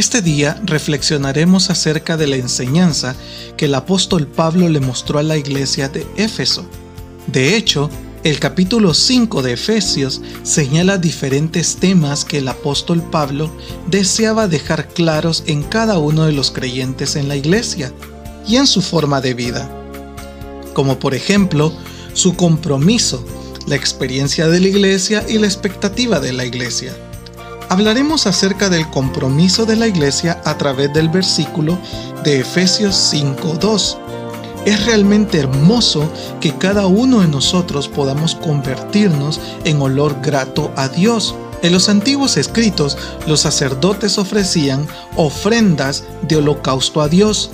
Este día reflexionaremos acerca de la enseñanza que el apóstol Pablo le mostró a la iglesia de Éfeso. De hecho, el capítulo 5 de Efesios señala diferentes temas que el apóstol Pablo deseaba dejar claros en cada uno de los creyentes en la iglesia y en su forma de vida, como por ejemplo su compromiso, la experiencia de la iglesia y la expectativa de la iglesia. Hablaremos acerca del compromiso de la iglesia a través del versículo de Efesios 5.2. Es realmente hermoso que cada uno de nosotros podamos convertirnos en olor grato a Dios. En los antiguos escritos, los sacerdotes ofrecían ofrendas de holocausto a Dios.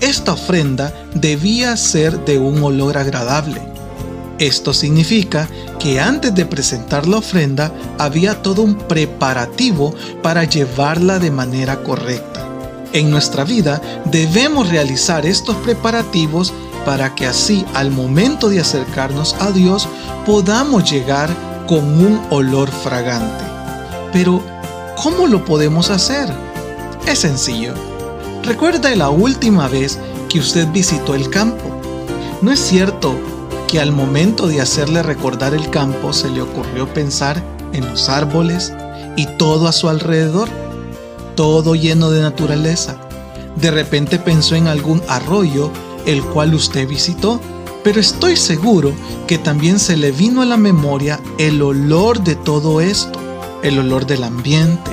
Esta ofrenda debía ser de un olor agradable. Esto significa que antes de presentar la ofrenda había todo un preparativo para llevarla de manera correcta. En nuestra vida debemos realizar estos preparativos para que así al momento de acercarnos a Dios podamos llegar con un olor fragante. Pero, ¿cómo lo podemos hacer? Es sencillo. Recuerda la última vez que usted visitó el campo. ¿No es cierto que al momento de hacerle recordar el campo se le ocurrió pensar en los árboles y todo a su alrededor, todo lleno de naturaleza. De repente pensó en algún arroyo el cual usted visitó, pero estoy seguro que también se le vino a la memoria el olor de todo esto, el olor del ambiente,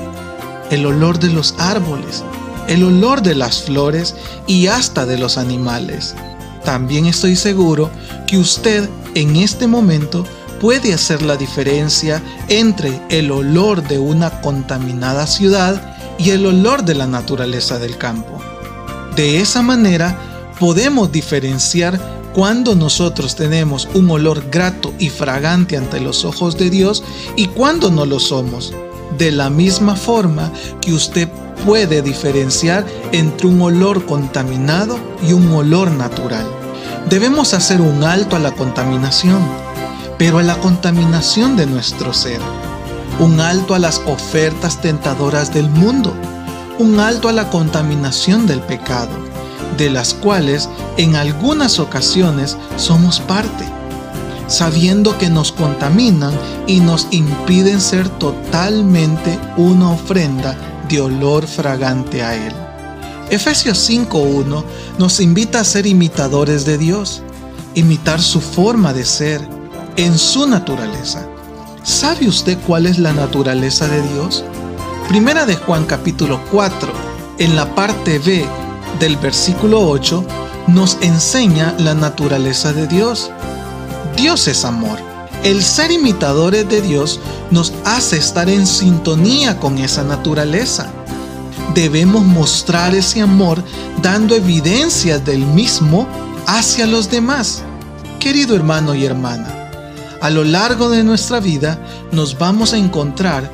el olor de los árboles, el olor de las flores y hasta de los animales. También estoy seguro que usted en este momento puede hacer la diferencia entre el olor de una contaminada ciudad y el olor de la naturaleza del campo. De esa manera podemos diferenciar cuando nosotros tenemos un olor grato y fragante ante los ojos de Dios y cuando no lo somos. De la misma forma que usted puede diferenciar entre un olor contaminado y un olor natural. Debemos hacer un alto a la contaminación, pero a la contaminación de nuestro ser. Un alto a las ofertas tentadoras del mundo. Un alto a la contaminación del pecado, de las cuales en algunas ocasiones somos parte, sabiendo que nos contaminan y nos impiden ser totalmente una ofrenda de olor fragante a Él. Efesios 5.1 nos invita a ser imitadores de Dios, imitar su forma de ser en su naturaleza. ¿Sabe usted cuál es la naturaleza de Dios? Primera de Juan capítulo 4, en la parte B del versículo 8, nos enseña la naturaleza de Dios. Dios es amor. El ser imitadores de Dios nos hace estar en sintonía con esa naturaleza debemos mostrar ese amor dando evidencias del mismo hacia los demás. Querido hermano y hermana, a lo largo de nuestra vida nos vamos a encontrar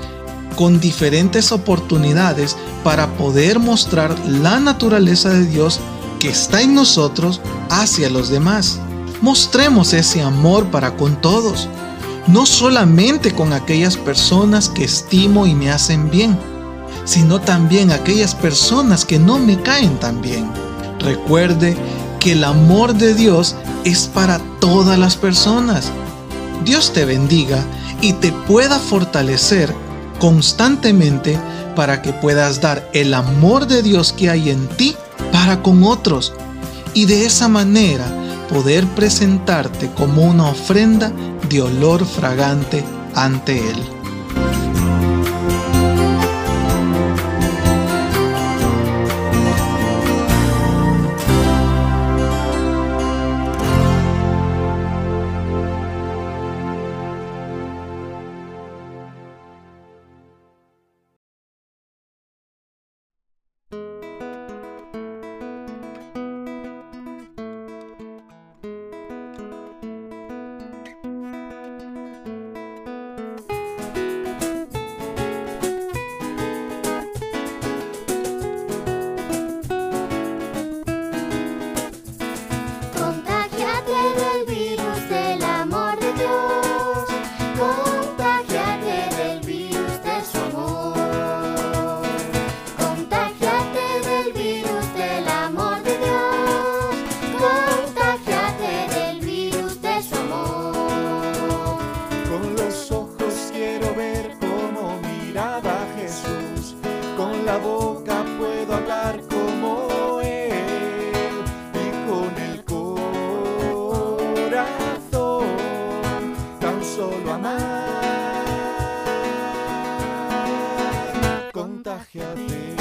con diferentes oportunidades para poder mostrar la naturaleza de Dios que está en nosotros hacia los demás. Mostremos ese amor para con todos, no solamente con aquellas personas que estimo y me hacen bien, sino también aquellas personas que no me caen tan bien. Recuerde que el amor de Dios es para todas las personas. Dios te bendiga y te pueda fortalecer constantemente para que puedas dar el amor de Dios que hay en ti para con otros y de esa manera poder presentarte como una ofrenda de olor fragante ante Él. Con la boca puedo hablar como Él y con el corazón tan solo amar. Contagiate.